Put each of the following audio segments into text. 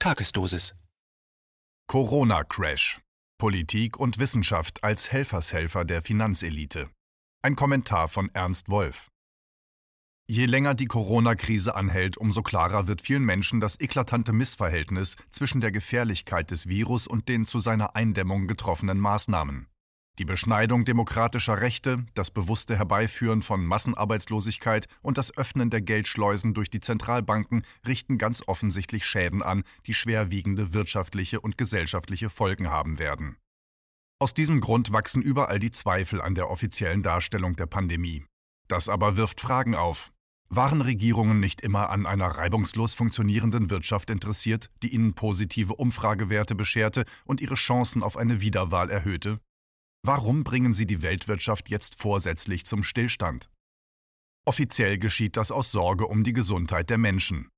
Tagesdosis. Corona-Crash. Politik und Wissenschaft als Helfershelfer der Finanzelite. Ein Kommentar von Ernst Wolf. Je länger die Corona-Krise anhält, umso klarer wird vielen Menschen das eklatante Missverhältnis zwischen der Gefährlichkeit des Virus und den zu seiner Eindämmung getroffenen Maßnahmen. Die Beschneidung demokratischer Rechte, das bewusste Herbeiführen von Massenarbeitslosigkeit und das Öffnen der Geldschleusen durch die Zentralbanken richten ganz offensichtlich Schäden an, die schwerwiegende wirtschaftliche und gesellschaftliche Folgen haben werden. Aus diesem Grund wachsen überall die Zweifel an der offiziellen Darstellung der Pandemie. Das aber wirft Fragen auf. Waren Regierungen nicht immer an einer reibungslos funktionierenden Wirtschaft interessiert, die ihnen positive Umfragewerte bescherte und ihre Chancen auf eine Wiederwahl erhöhte? Warum bringen sie die Weltwirtschaft jetzt vorsätzlich zum Stillstand? Offiziell geschieht das aus Sorge um die Gesundheit der Menschen.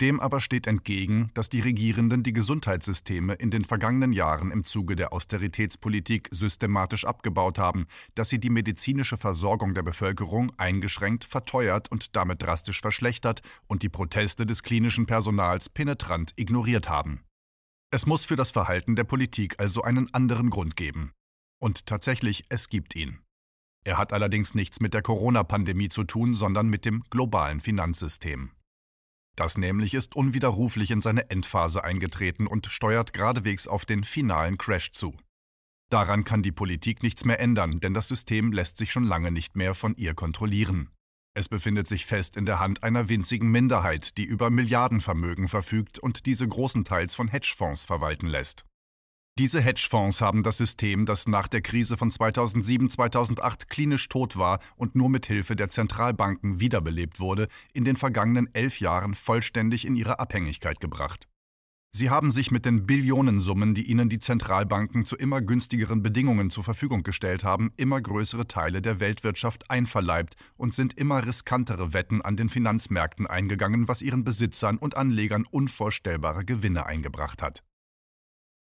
Dem aber steht entgegen, dass die Regierenden die Gesundheitssysteme in den vergangenen Jahren im Zuge der Austeritätspolitik systematisch abgebaut haben, dass sie die medizinische Versorgung der Bevölkerung eingeschränkt, verteuert und damit drastisch verschlechtert und die Proteste des klinischen Personals penetrant ignoriert haben. Es muss für das Verhalten der Politik also einen anderen Grund geben. Und tatsächlich, es gibt ihn. Er hat allerdings nichts mit der Corona-Pandemie zu tun, sondern mit dem globalen Finanzsystem. Das nämlich ist unwiderruflich in seine Endphase eingetreten und steuert geradewegs auf den finalen Crash zu. Daran kann die Politik nichts mehr ändern, denn das System lässt sich schon lange nicht mehr von ihr kontrollieren. Es befindet sich fest in der Hand einer winzigen Minderheit, die über Milliardenvermögen verfügt und diese großenteils von Hedgefonds verwalten lässt. Diese Hedgefonds haben das System, das nach der Krise von 2007-2008 klinisch tot war und nur mit Hilfe der Zentralbanken wiederbelebt wurde, in den vergangenen elf Jahren vollständig in ihre Abhängigkeit gebracht. Sie haben sich mit den Billionensummen, die ihnen die Zentralbanken zu immer günstigeren Bedingungen zur Verfügung gestellt haben, immer größere Teile der Weltwirtschaft einverleibt und sind immer riskantere Wetten an den Finanzmärkten eingegangen, was ihren Besitzern und Anlegern unvorstellbare Gewinne eingebracht hat.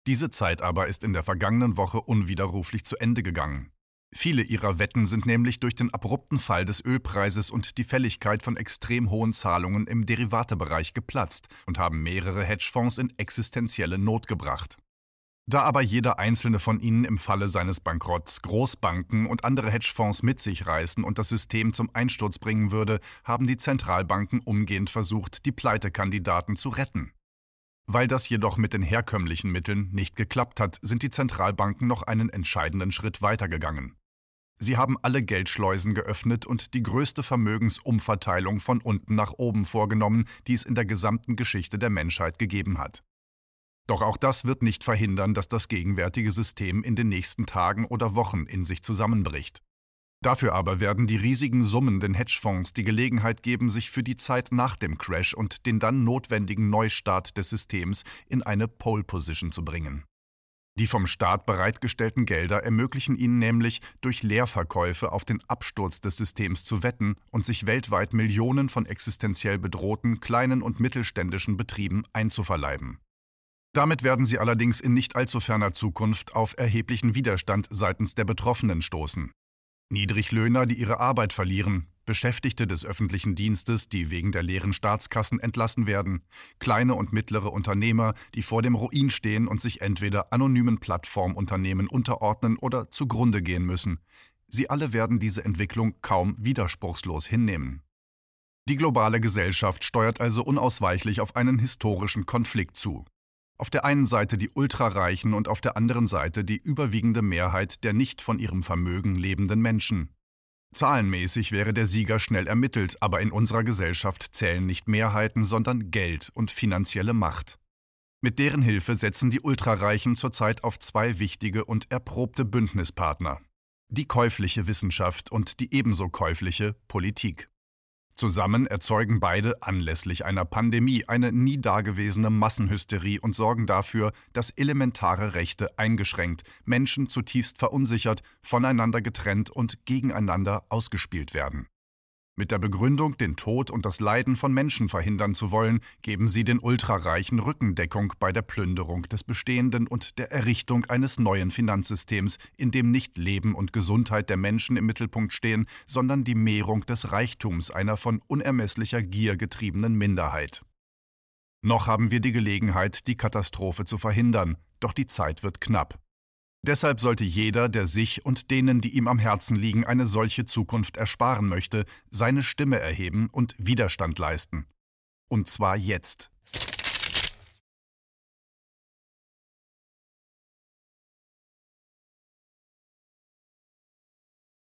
Diese Zeit aber ist in der vergangenen Woche unwiderruflich zu Ende gegangen. Viele ihrer Wetten sind nämlich durch den abrupten Fall des Ölpreises und die Fälligkeit von extrem hohen Zahlungen im Derivatebereich geplatzt und haben mehrere Hedgefonds in existenzielle Not gebracht. Da aber jeder einzelne von ihnen im Falle seines Bankrotts Großbanken und andere Hedgefonds mit sich reißen und das System zum Einsturz bringen würde, haben die Zentralbanken umgehend versucht, die Pleitekandidaten zu retten. Weil das jedoch mit den herkömmlichen Mitteln nicht geklappt hat, sind die Zentralbanken noch einen entscheidenden Schritt weitergegangen. Sie haben alle Geldschleusen geöffnet und die größte Vermögensumverteilung von unten nach oben vorgenommen, die es in der gesamten Geschichte der Menschheit gegeben hat. Doch auch das wird nicht verhindern, dass das gegenwärtige System in den nächsten Tagen oder Wochen in sich zusammenbricht. Dafür aber werden die riesigen Summen den Hedgefonds die Gelegenheit geben, sich für die Zeit nach dem Crash und den dann notwendigen Neustart des Systems in eine Pole Position zu bringen. Die vom Staat bereitgestellten Gelder ermöglichen ihnen nämlich, durch Leerverkäufe auf den Absturz des Systems zu wetten und sich weltweit Millionen von existenziell bedrohten kleinen und mittelständischen Betrieben einzuverleiben. Damit werden sie allerdings in nicht allzu ferner Zukunft auf erheblichen Widerstand seitens der Betroffenen stoßen. Niedriglöhner, die ihre Arbeit verlieren, Beschäftigte des öffentlichen Dienstes, die wegen der leeren Staatskassen entlassen werden, kleine und mittlere Unternehmer, die vor dem Ruin stehen und sich entweder anonymen Plattformunternehmen unterordnen oder zugrunde gehen müssen. Sie alle werden diese Entwicklung kaum widerspruchslos hinnehmen. Die globale Gesellschaft steuert also unausweichlich auf einen historischen Konflikt zu. Auf der einen Seite die Ultrareichen und auf der anderen Seite die überwiegende Mehrheit der nicht von ihrem Vermögen lebenden Menschen. Zahlenmäßig wäre der Sieger schnell ermittelt, aber in unserer Gesellschaft zählen nicht Mehrheiten, sondern Geld und finanzielle Macht. Mit deren Hilfe setzen die Ultrareichen zurzeit auf zwei wichtige und erprobte Bündnispartner. Die käufliche Wissenschaft und die ebenso käufliche Politik. Zusammen erzeugen beide anlässlich einer Pandemie eine nie dagewesene Massenhysterie und sorgen dafür, dass elementare Rechte eingeschränkt, Menschen zutiefst verunsichert, voneinander getrennt und gegeneinander ausgespielt werden. Mit der Begründung, den Tod und das Leiden von Menschen verhindern zu wollen, geben sie den Ultrareichen Rückendeckung bei der Plünderung des Bestehenden und der Errichtung eines neuen Finanzsystems, in dem nicht Leben und Gesundheit der Menschen im Mittelpunkt stehen, sondern die Mehrung des Reichtums einer von unermesslicher Gier getriebenen Minderheit. Noch haben wir die Gelegenheit, die Katastrophe zu verhindern, doch die Zeit wird knapp. Deshalb sollte jeder, der sich und denen, die ihm am Herzen liegen, eine solche Zukunft ersparen möchte, seine Stimme erheben und Widerstand leisten. Und zwar jetzt.